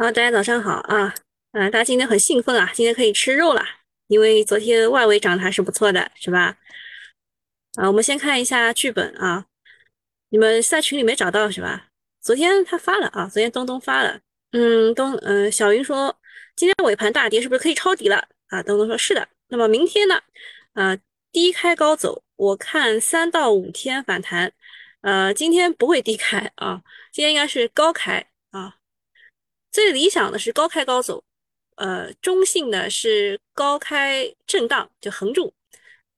好，大家早上好啊！啊，大家今天很兴奋啊，今天可以吃肉了，因为昨天外围涨得还是不错的，是吧？啊，我们先看一下剧本啊，你们在群里没找到是吧？昨天他发了啊，昨天东东发了，嗯，东嗯，小云说今天尾盘大跌是不是可以抄底了啊？东东说是的，那么明天呢？啊，低开高走，我看三到五天反弹，呃，今天不会低开啊，今天应该是高开。最理想的是高开高走，呃，中性的是高开震荡就横住，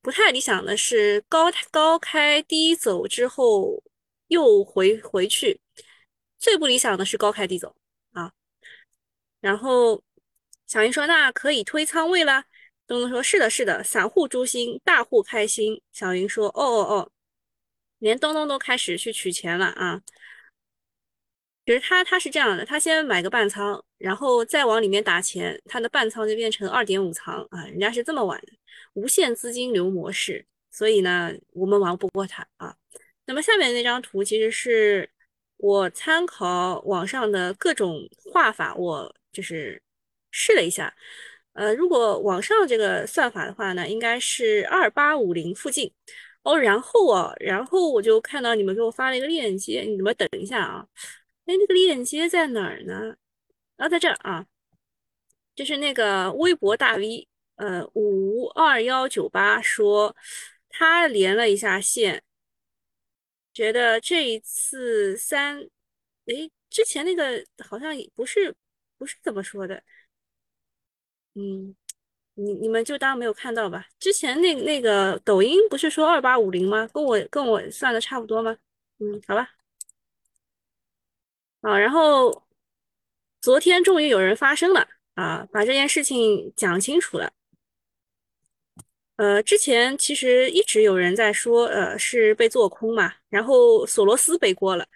不太理想的是高高开低走之后又回回去，最不理想的是高开低走啊。然后小云说：“那可以推仓位了。”东东说：“是的，是的，散户诛心，大户开心。”小云说：“哦哦哦，连东东都开始去取钱了啊。”其实他他是这样的，他先买个半仓，然后再往里面打钱，他的半仓就变成二点五仓啊，人家是这么玩的，无限资金流模式，所以呢，我们玩不过他啊。那么下面那张图其实是我参考网上的各种画法，我就是试了一下，呃，如果网上这个算法的话呢，应该是二八五零附近哦。然后啊，然后我就看到你们给我发了一个链接，你们等一下啊。哎，那个链接在哪儿呢？啊，在这儿啊，就是那个微博大 V，呃，五二幺九八说他连了一下线，觉得这一次三，哎，之前那个好像不是不是这么说的，嗯，你你们就当没有看到吧。之前那那个抖音不是说二八五零吗？跟我跟我算的差不多吗？嗯，好吧。啊，然后昨天终于有人发声了啊，把这件事情讲清楚了。呃，之前其实一直有人在说，呃，是被做空嘛，然后索罗斯背锅了。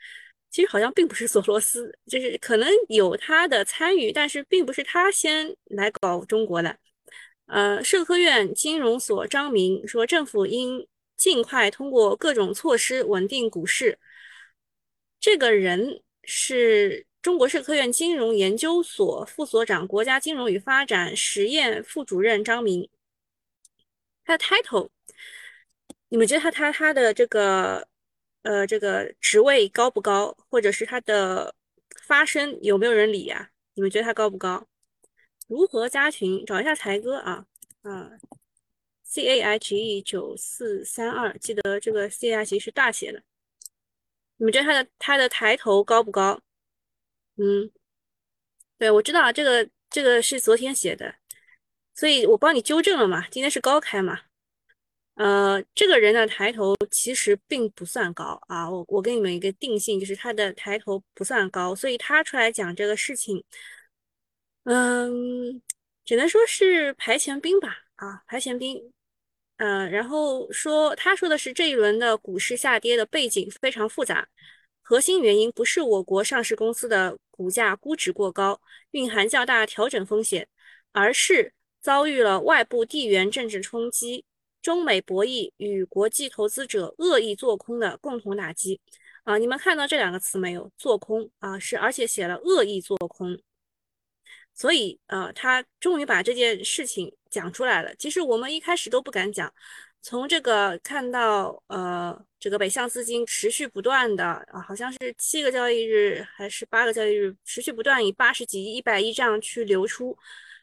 其实好像并不是索罗斯，就是可能有他的参与，但是并不是他先来搞中国的。呃，社科院金融所张明说，政府应尽快通过各种措施稳定股市。这个人。是中国社科院金融研究所副所长、国家金融与发展实验副主任张明。他的 title，你们觉得他他他的这个呃这个职位高不高，或者是他的发声有没有人理呀？你们觉得他高不高？如何加群？找一下才哥啊啊，C A I G E 九四三二，记得这个 C A I G 是大写的。你们觉得他的他的抬头高不高？嗯，对，我知道这个这个是昨天写的，所以我帮你纠正了嘛。今天是高开嘛？呃，这个人的抬头其实并不算高啊。我我给你们一个定性，就是他的抬头不算高，所以他出来讲这个事情，嗯，只能说是排前兵吧。啊，排前兵。嗯，然后说，他说的是这一轮的股市下跌的背景非常复杂，核心原因不是我国上市公司的股价估值过高，蕴含较大调整风险，而是遭遇了外部地缘政治冲击、中美博弈与国际投资者恶意做空的共同打击。啊，你们看到这两个词没有？做空啊，是而且写了恶意做空。所以，呃，他终于把这件事情讲出来了。其实我们一开始都不敢讲。从这个看到，呃，这个北向资金持续不断的啊，好像是七个交易日还是八个交易日，持续不断以八十几亿、一百亿这样去流出，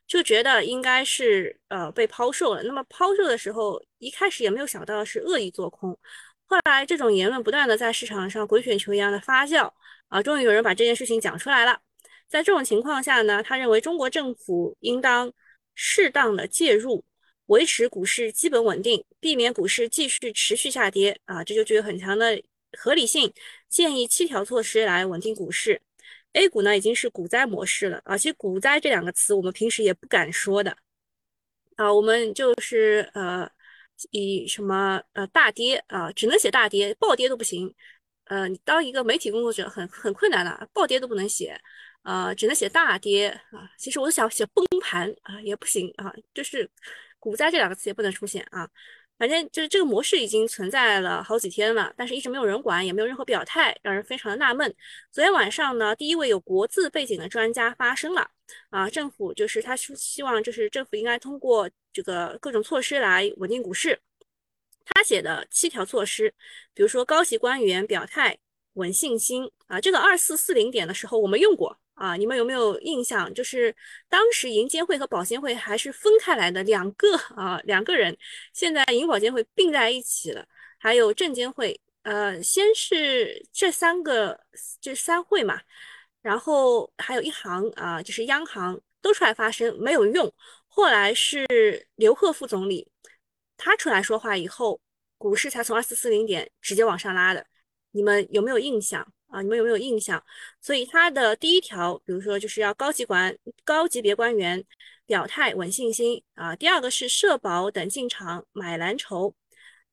就觉得应该是呃被抛售了。那么抛售的时候，一开始也没有想到是恶意做空。后来这种言论不断的在市场上滚雪球一样的发酵，啊，终于有人把这件事情讲出来了。在这种情况下呢，他认为中国政府应当适当的介入，维持股市基本稳定，避免股市继续持续下跌啊，这就具有很强的合理性。建议七条措施来稳定股市。A 股呢已经是股灾模式了啊，其实股灾这两个词我们平时也不敢说的啊，我们就是呃以什么呃大跌啊，只能写大跌，暴跌都不行。呃，你当一个媒体工作者很很困难的，暴跌都不能写。呃，只能写大跌啊。其实我想写崩盘啊，也不行啊。就是股灾这两个词也不能出现啊。反正就是这个模式已经存在了好几天了，但是一直没有人管，也没有任何表态，让人非常的纳闷。昨天晚上呢，第一位有国字背景的专家发声了，啊，政府就是他是希望就是政府应该通过这个各种措施来稳定股市。他写的七条措施，比如说高级官员表态稳信心啊，这个二四四零点的时候我们用过。啊，你们有没有印象？就是当时银监会和保监会还是分开来的两个啊，两个人。现在银保监会并在一起了，还有证监会。呃，先是这三个，这三会嘛，然后还有一行啊，就是央行都出来发声，没有用。后来是刘鹤副总理，他出来说话以后，股市才从二四四零点直接往上拉的。你们有没有印象？啊，你们有没有印象？所以它的第一条，比如说就是要高级管高级别官员表态稳信心啊。第二个是社保等进场买蓝筹。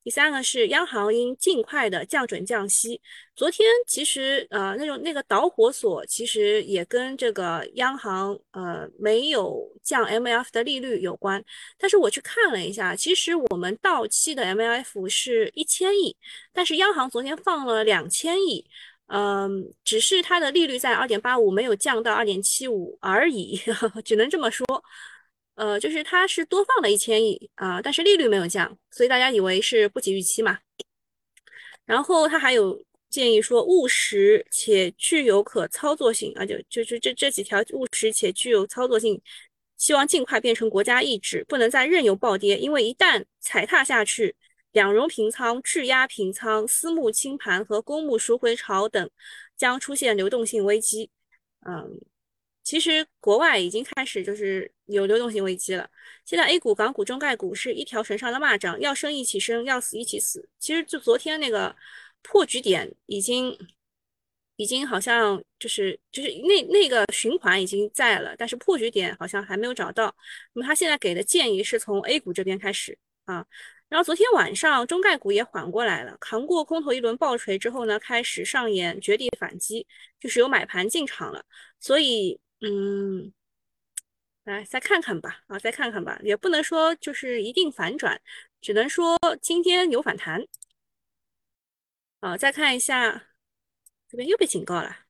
第三个是央行应尽快的降准降息。昨天其实呃那种那个导火索其实也跟这个央行呃没有降 MLF 的利率有关。但是我去看了一下，其实我们到期的 MLF 是一千亿，但是央行昨天放了两千亿。嗯，只是它的利率在二点八五，没有降到二点七五而已，只能这么说。呃，就是它是多放了一千亿啊，但是利率没有降，所以大家以为是不及预期嘛。然后它还有建议说，务实且具有可操作性啊，就就是这这几条务实且具有操作性，希望尽快变成国家意志，不能再任由暴跌，因为一旦踩踏下去。两融平仓、质押平仓、私募清盘和公募赎回潮等将出现流动性危机。嗯，其实国外已经开始就是有流动性危机了。现在 A 股、港股、中概股是一条绳上的蚂蚱，要生一起生，要死一起死。其实就昨天那个破局点已经已经好像就是就是那那个循环已经在了，但是破局点好像还没有找到。那么他现在给的建议是从 A 股这边开始啊。然后昨天晚上中概股也缓过来了，扛过空头一轮暴锤之后呢，开始上演绝地反击，就是有买盘进场了。所以，嗯，来再看看吧，啊，再看看吧，也不能说就是一定反转，只能说今天有反弹。啊，再看一下，这边又被警告了。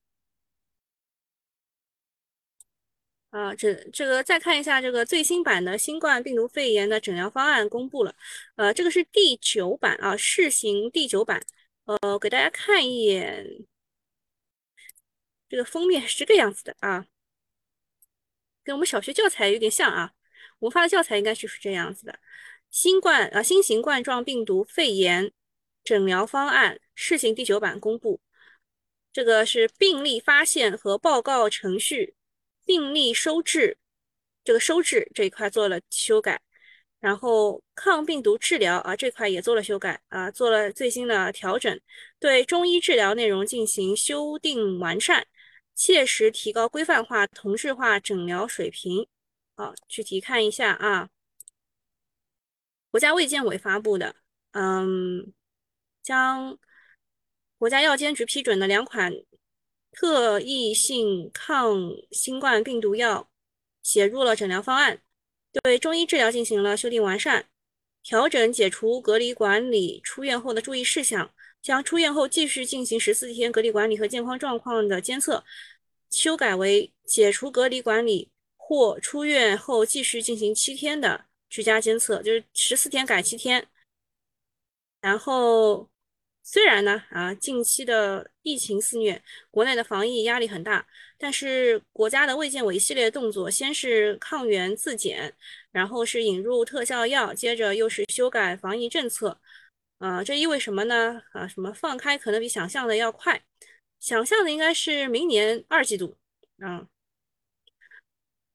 啊，这这个再看一下这个最新版的新冠病毒肺炎的诊疗方案公布了，呃，这个是第九版啊，试行第九版，呃，给大家看一眼，这个封面是这个样子的啊，跟我们小学教材有点像啊，我们发的教材应该就是这样子的，新冠啊新型冠状病毒肺炎诊疗方案试行第九版公布，这个是病例发现和报告程序。病例收治，这个收治这一块做了修改，然后抗病毒治疗啊这块也做了修改啊，做了最新的调整，对中医治疗内容进行修订完善，切实提高规范化、同质化诊疗水平。好，具体看一下啊，国家卫健委发布的，嗯，将国家药监局批准的两款。特异性抗新冠病毒药写入了诊疗方案，对中医治疗进行了修订完善，调整解除隔离管理出院后的注意事项，将出院后继续进行十四天隔离管理和健康状况的监测，修改为解除隔离管理或出院后继续进行七天的居家监测，就是十四天改七天，然后。虽然呢，啊，近期的疫情肆虐，国内的防疫压力很大，但是国家的卫健委一系列动作，先是抗原自检，然后是引入特效药，接着又是修改防疫政策，啊，这意味什么呢？啊，什么放开可能比想象的要快，想象的应该是明年二季度，啊，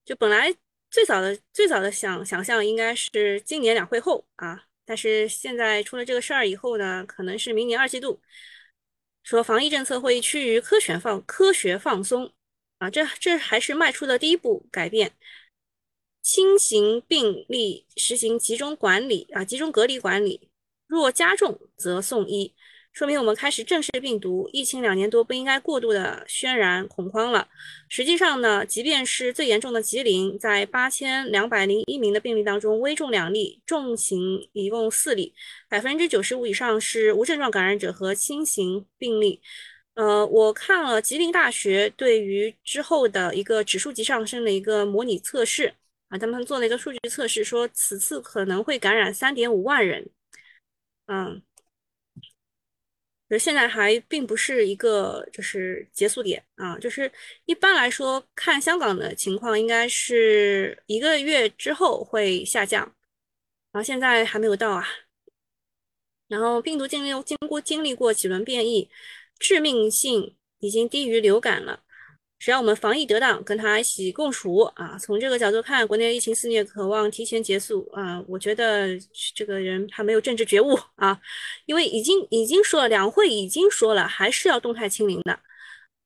就本来最早的最早的想想象应该是今年两会后啊。但是现在出了这个事儿以后呢，可能是明年二季度，说防疫政策会趋于科学放科学放松啊，这这还是迈出的第一步改变。轻型病例实行集中管理啊，集中隔离管理，若加重则送医。说明我们开始正视病毒疫情两年多不应该过度的渲染恐慌了。实际上呢，即便是最严重的吉林，在八千两百零一名的病例当中，危重两例，重型一共四例，百分之九十五以上是无症状感染者和轻型病例。呃，我看了吉林大学对于之后的一个指数级上升的一个模拟测试啊，他们做了一个数据测试，说此次可能会感染三点五万人。嗯。现在还并不是一个就是结束点啊，就是一般来说看香港的情况，应该是一个月之后会下降，然后现在还没有到啊。然后病毒经历经过经历过几轮变异，致命性已经低于流感了。只要我们防疫得当，跟他一起共处啊，从这个角度看，国内疫情肆虐，渴望提前结束啊，我觉得这个人还没有政治觉悟啊，因为已经已经说了，两会已经说了，还是要动态清零的。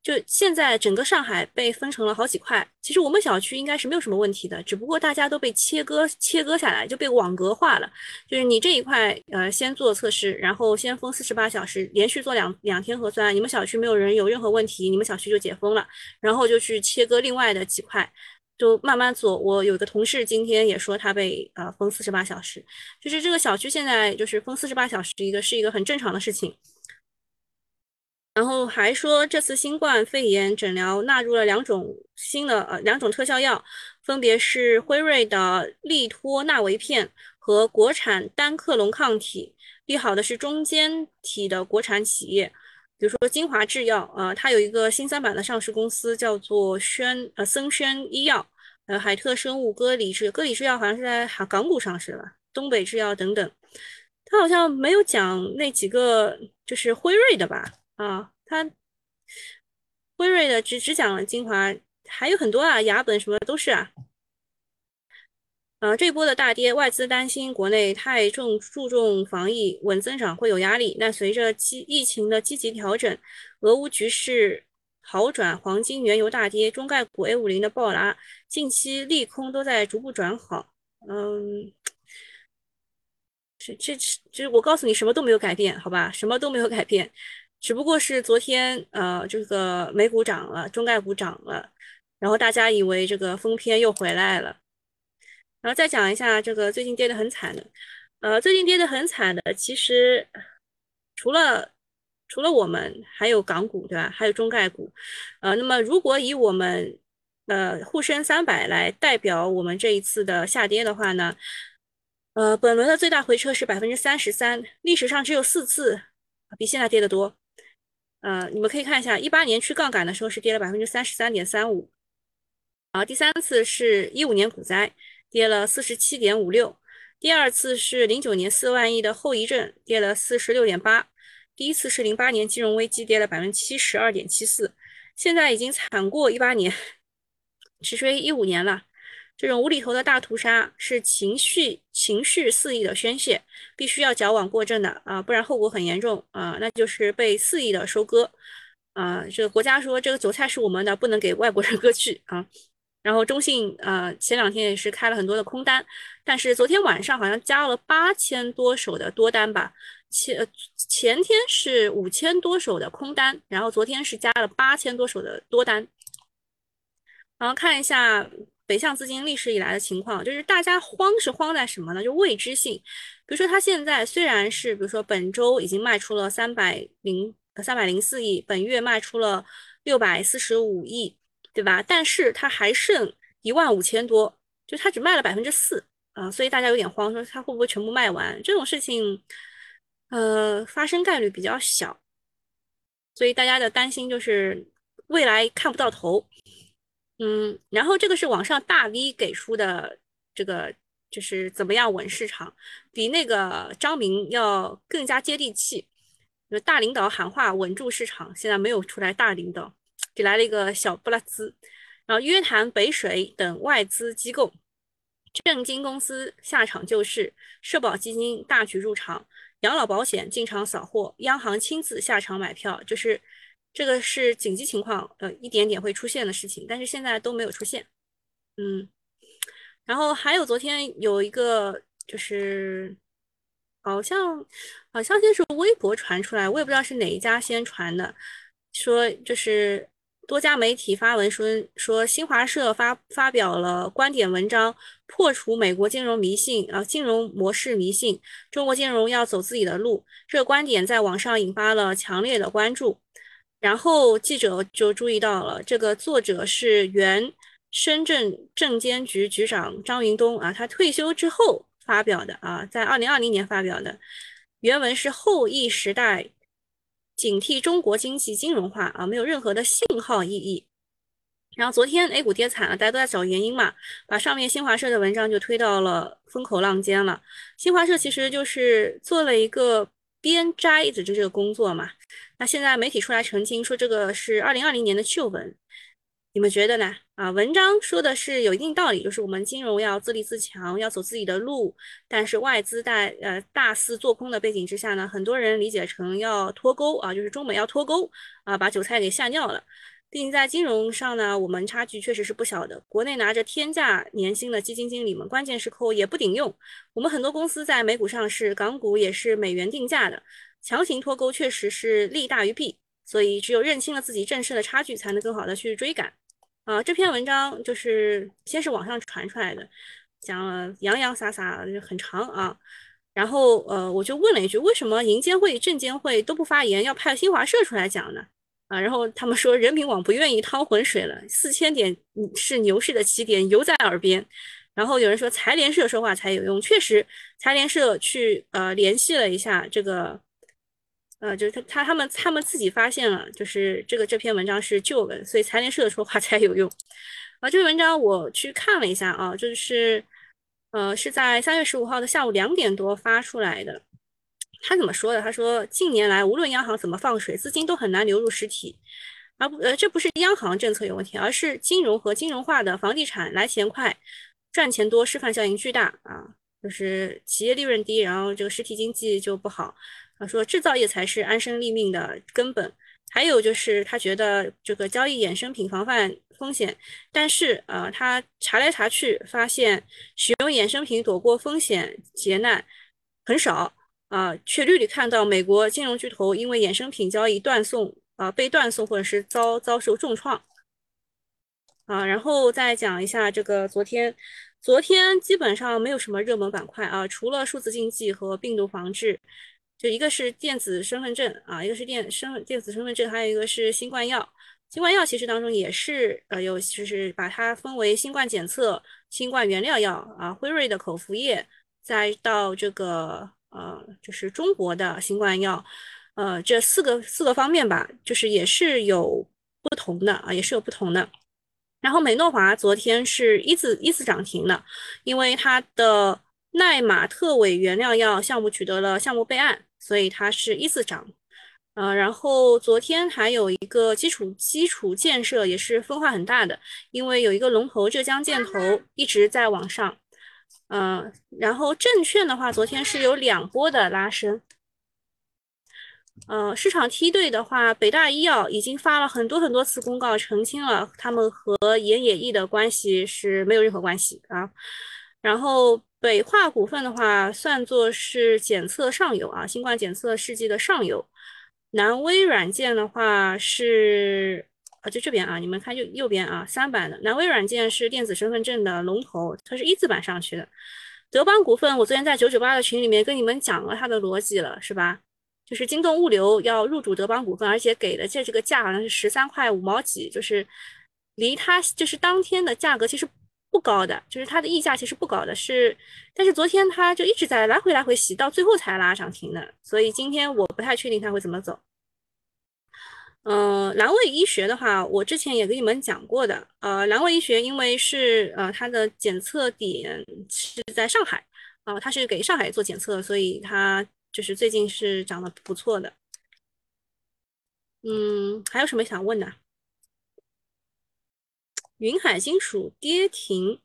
就现在整个上海被分成了好几块，其实我们小区应该是没有什么问题的，只不过大家都被切割切割下来，就被网格化了。就是你这一块，呃，先做测试，然后先封四十八小时，连续做两两天核酸，你们小区没有人有任何问题，你们小区就解封了，然后就去切割另外的几块，就慢慢做。我有个同事今天也说他被呃封四十八小时，就是这个小区现在就是封四十八小时，一个是一个很正常的事情。然后还说，这次新冠肺炎诊疗纳入了两种新的呃两种特效药，分别是辉瑞的利托那韦片和国产单克隆抗体。利好的是中间体的国产企业，比如说金华制药，呃，它有一个新三板的上市公司叫做轩呃森轩医药，呃海特生物、歌里制歌里制药好像是在港股上市了，东北制药等等。他好像没有讲那几个就是辉瑞的吧？啊，他辉瑞的只只讲了精华，还有很多啊，雅本什么都是啊。啊，这波的大跌，外资担心国内太重注重防疫，稳增长会有压力。那随着积疫情的积极调整，俄乌局势好转，黄金、原油大跌，中概股 A 五零的暴拉，近期利空都在逐步转好。嗯，这这这，我告诉你，什么都没有改变，好吧，什么都没有改变。只不过是昨天，呃，这个美股涨了，中概股涨了，然后大家以为这个封篇又回来了，然后再讲一下这个最近跌得很惨的，呃，最近跌得很惨的，其实除了除了我们，还有港股，对吧？还有中概股，呃，那么如果以我们呃沪深三百来代表我们这一次的下跌的话呢，呃，本轮的最大回撤是百分之三十三，历史上只有四次比现在跌得多。呃，你们可以看一下，一八年去杠杆的时候是跌了百分之三十三点三五，然后第三次是一五年股灾跌了四十七点五六，第二次是零九年四万亿的后遗症跌了四十六点八，第一次是零八年金融危机跌了百分之七十二点七四，现在已经惨过一八年，直追一五年了。这种无厘头的大屠杀是情绪情绪肆意的宣泄，必须要矫枉过正的啊，不然后果很严重啊，那就是被肆意的收割啊。这个国家说这个韭菜是我们的，不能给外国人 割去啊。然后中信啊，前两天也是开了很多的空单，但是昨天晚上好像加了八千多手的多单吧，前前天是五千多手的空单，然后昨天是加了八千多手的多单。然后看一下。北向资金历史以来的情况，就是大家慌是慌在什么呢？就未知性。比如说，它现在虽然是，比如说本周已经卖出了三百零三百零四亿，本月卖出了六百四十五亿，对吧？但是它还剩一万五千多，就它只卖了百分之四啊，所以大家有点慌，说它会不会全部卖完？这种事情，呃，发生概率比较小，所以大家的担心就是未来看不到头。嗯，然后这个是网上大 V 给出的，这个就是怎么样稳市场，比那个张明要更加接地气。就大领导喊话稳住市场，现在没有出来大领导，给来了一个小布拉兹。然后约谈北水等外资机构，证金公司下场救市，社保基金大举入场，养老保险进场扫货，央行亲自下场买票，就是。这个是紧急情况，呃，一点点会出现的事情，但是现在都没有出现，嗯，然后还有昨天有一个就是，好像好像先是微博传出来，我也不知道是哪一家先传的，说就是多家媒体发文说说新华社发发表了观点文章，破除美国金融迷信啊，金融模式迷信，中国金融要走自己的路。这个观点在网上引发了强烈的关注，然后记者就注意到了，这个作者是原深圳证监局局长张云东啊，他退休之后。发表的啊，在二零二零年发表的原文是后疫时代警惕中国经济金融化啊，没有任何的信号意义。然后昨天 A 股跌惨了，大家都在找原因嘛，把上面新华社的文章就推到了风口浪尖了。新华社其实就是做了一个编摘的这个工作嘛，那现在媒体出来澄清说这个是二零二零年的旧文。你们觉得呢？啊，文章说的是有一定道理，就是我们金融要自立自强，要走自己的路。但是外资在呃大肆做空的背景之下呢，很多人理解成要脱钩啊，就是中美要脱钩啊，把韭菜给吓尿了。毕竟在金融上呢，我们差距确实是不小的。国内拿着天价年薪的基金经理们，关键时刻也不顶用。我们很多公司在美股上市，港股也是美元定价的，强行脱钩确实是利大于弊。所以只有认清了自己正视的差距，才能更好的去追赶。啊，这篇文章就是先是网上传出来的，讲了洋洋洒洒很长啊，然后呃，我就问了一句，为什么银监会、证监会都不发言，要派新华社出来讲呢？啊，然后他们说人民网不愿意趟浑水了，四千点是牛市的起点，犹在耳边。然后有人说财联社说话才有用，确实，财联社去呃联系了一下这个。呃，就是他他他们他们自己发现了，就是这个这篇文章是旧文，所以财联社说话才有用。啊，这篇文章我去看了一下啊，就是呃是在三月十五号的下午两点多发出来的。他怎么说的？他说近年来无论央行怎么放水，资金都很难流入实体，而不呃这不是央行政策有问题，而是金融和金融化的房地产来钱快，赚钱多，示范效应巨大啊，就是企业利润低，然后这个实体经济就不好。他说制造业才是安身立命的根本，还有就是他觉得这个交易衍生品防范风险，但是呃他查来查去发现使用衍生品躲过风险劫难很少啊，却屡屡看到美国金融巨头因为衍生品交易断送啊被断送或者是遭遭受重创啊，然后再讲一下这个昨天，昨天基本上没有什么热门板块啊，除了数字经济和病毒防治。就一个是电子身份证啊，一个是电身电子身份证，还有一个是新冠药。新冠药其实当中也是呃有，就是把它分为新冠检测、新冠原料药啊，辉瑞的口服液，再到这个呃就是中国的新冠药，呃这四个四个方面吧，就是也是有不同的啊，也是有不同的。然后美诺华昨天是一字一字涨停的，因为它的奈玛特韦原料药项目取得了项目备案。所以它是一字涨，呃，然后昨天还有一个基础基础建设也是分化很大的，因为有一个龙头浙江建投一直在往上，嗯，然后证券的话，昨天是有两波的拉升，呃，市场梯队的话，北大医药已经发了很多很多次公告澄清了，他们和盐野义的关系是没有任何关系啊，然后。北化股份的话，算作是检测上游啊，新冠检测试剂的上游。南威软件的话是啊，就这边啊，你们看右右边啊，三板的南威软件是电子身份证的龙头，它是一字板上去的。德邦股份，我昨天在九九八的群里面跟你们讲了它的逻辑了，是吧？就是京东物流要入主德邦股份，而且给的这这个价好像是十三块五毛几，就是离它就是当天的价格其实。不高的，就是它的溢价其实不高的，是，但是昨天它就一直在来回来回洗，到最后才拉涨停的，所以今天我不太确定它会怎么走。嗯，蓝卫医学的话，我之前也跟你们讲过的，呃，蓝卫医学因为是呃它的检测点是在上海，啊，它是给上海做检测，所以它就是最近是涨得不错的。嗯，还有什么想问的？云海金属跌停，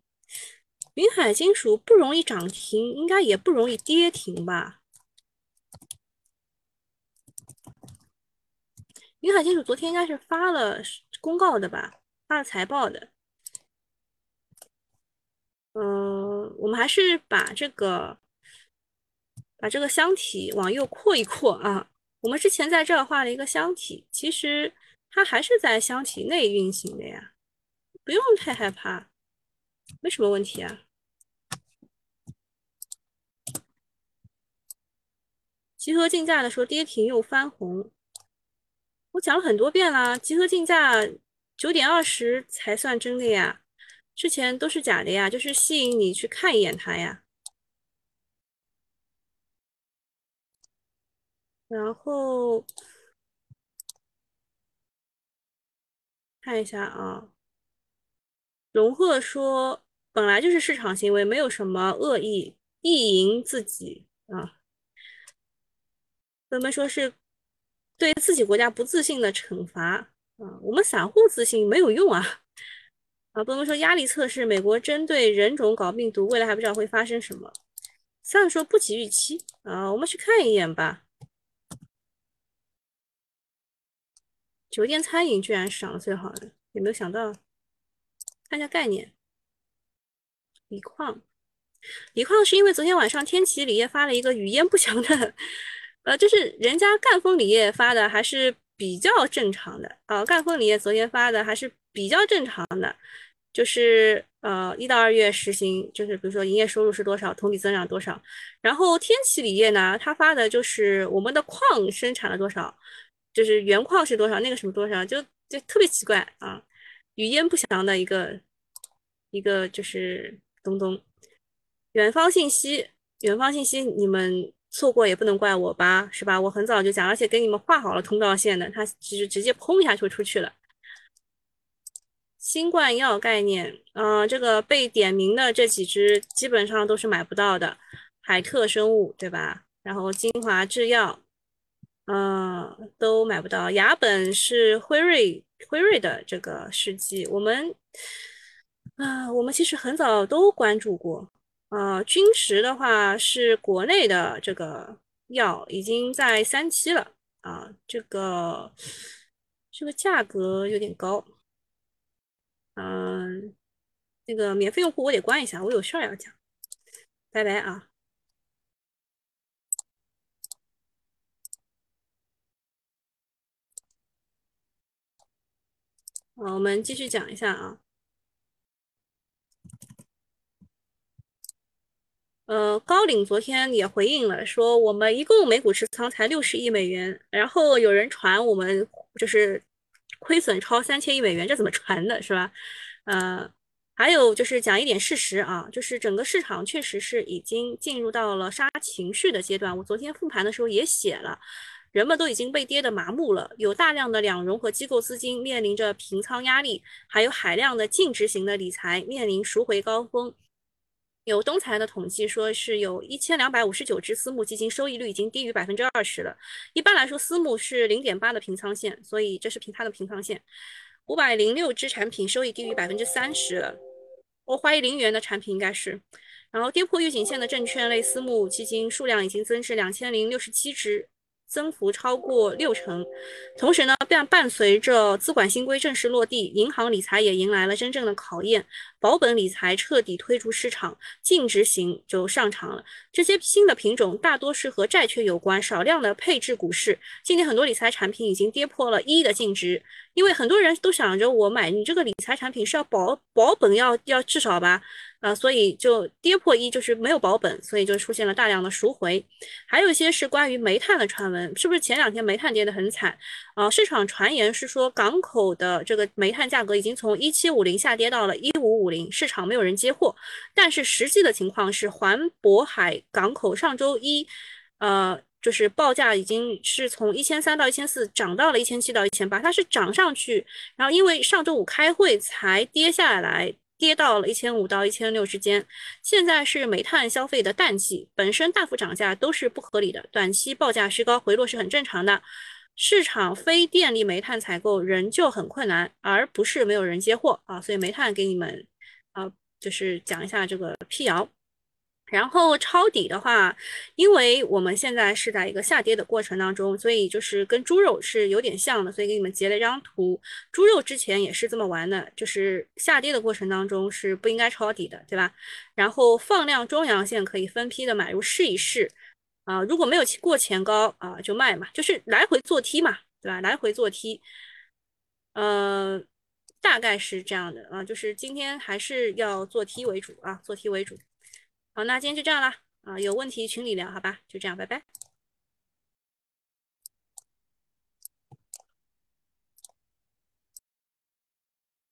云海金属不容易涨停，应该也不容易跌停吧？云海金属昨天应该是发了公告的吧，发了财报的。嗯，我们还是把这个，把这个箱体往右扩一扩啊。我们之前在这儿画了一个箱体，其实它还是在箱体内运行的呀，不用太害怕，没什么问题啊。集合竞价的时候跌停又翻红，我讲了很多遍啦，集合竞价九点二十才算真的呀，之前都是假的呀，就是吸引你去看一眼它呀。然后看一下啊，龙鹤说本来就是市场行为，没有什么恶意，意淫自己啊。人们说是对自己国家不自信的惩罚啊，我们散户自信没有用啊啊！不能说压力测试，美国针对人种搞病毒，未来还不知道会发生什么。三说不及预期啊，我们去看一眼吧。酒店餐饮居然是涨得最好的，有没有想到？看一下概念，锂矿，锂矿是因为昨天晚上天齐锂业发了一个语焉不详的。呃，就是人家赣锋锂业发的还是比较正常的啊，赣锋锂业昨天发的还是比较正常的，就是呃一到二月实行，就是比如说营业收入是多少，同比增长多少。然后天齐锂业呢，它发的就是我们的矿生产了多少，就是原矿是多少，那个什么多少，就就特别奇怪啊，语焉不详的一个一个就是东东。远方信息，远方信息，你们。错过也不能怪我吧，是吧？我很早就讲，而且给你们画好了通道线的，它其实直接砰一下就出去了。新冠药概念，嗯，这个被点名的这几只基本上都是买不到的，海特生物对吧？然后金华制药，嗯，都买不到。雅本是辉瑞，辉瑞的这个试剂，我们啊，我们其实很早都关注过。呃，君实的话是国内的这个药已经在三期了啊，这个这个价格有点高。嗯，那个免费用户我得关一下，我有事儿要讲，拜拜啊。好，我们继续讲一下啊。呃，高瓴昨天也回应了，说我们一共每股持仓才六十亿美元，然后有人传我们就是亏损超三千亿美元，这怎么传的，是吧？呃，还有就是讲一点事实啊，就是整个市场确实是已经进入到了杀情绪的阶段。我昨天复盘的时候也写了，人们都已经被跌得麻木了，有大量的两融和机构资金面临着平仓压力，还有海量的净值型的理财面临赎回高峰。有东财的统计说，是有一千两百五十九只私募基金收益率已经低于百分之二十了。一般来说，私募是零点八的平仓线，所以这是平它的平仓线。五百零六只产品收益低于百分之三十了，我怀疑零元的产品应该是。然后跌破预警线的证券类私募基金数量已经增至两千零六十七只。增幅超过六成，同时呢，伴伴随着资管新规正式落地，银行理财也迎来了真正的考验，保本理财彻底推出市场，净值型就上场了。这些新的品种大多是和债券有关，少量的配置股市。今年很多理财产品已经跌破了一的净值，因为很多人都想着我买你这个理财产品是要保保本，要要至少吧。啊，所以就跌破一就是没有保本，所以就出现了大量的赎回。还有一些是关于煤炭的传闻，是不是前两天煤炭跌得很惨？啊，市场传言是说港口的这个煤炭价格已经从一七五零下跌到了一五五零，市场没有人接货。但是实际的情况是，环渤海港口上周一，呃，就是报价已经是从一千三到一千四涨到了一千七到一千八，它是涨上去，然后因为上周五开会才跌下来。跌到了一千五到一千六之间，现在是煤炭消费的淡季，本身大幅涨价都是不合理的，短期报价虚高回落是很正常的。市场非电力煤炭采购仍旧很困难，而不是没有人接货啊，所以煤炭给你们啊，就是讲一下这个辟谣。然后抄底的话，因为我们现在是在一个下跌的过程当中，所以就是跟猪肉是有点像的，所以给你们截了一张图。猪肉之前也是这么玩的，就是下跌的过程当中是不应该抄底的，对吧？然后放量中阳线可以分批的买入试一试。啊，如果没有过前高啊，就卖嘛，就是来回做 T 嘛，对吧？来回做 T，呃，大概是这样的啊，就是今天还是要做题为主啊，做题为主。好，那今天就这样啦啊，有问题群里聊，好吧？就这样，拜拜。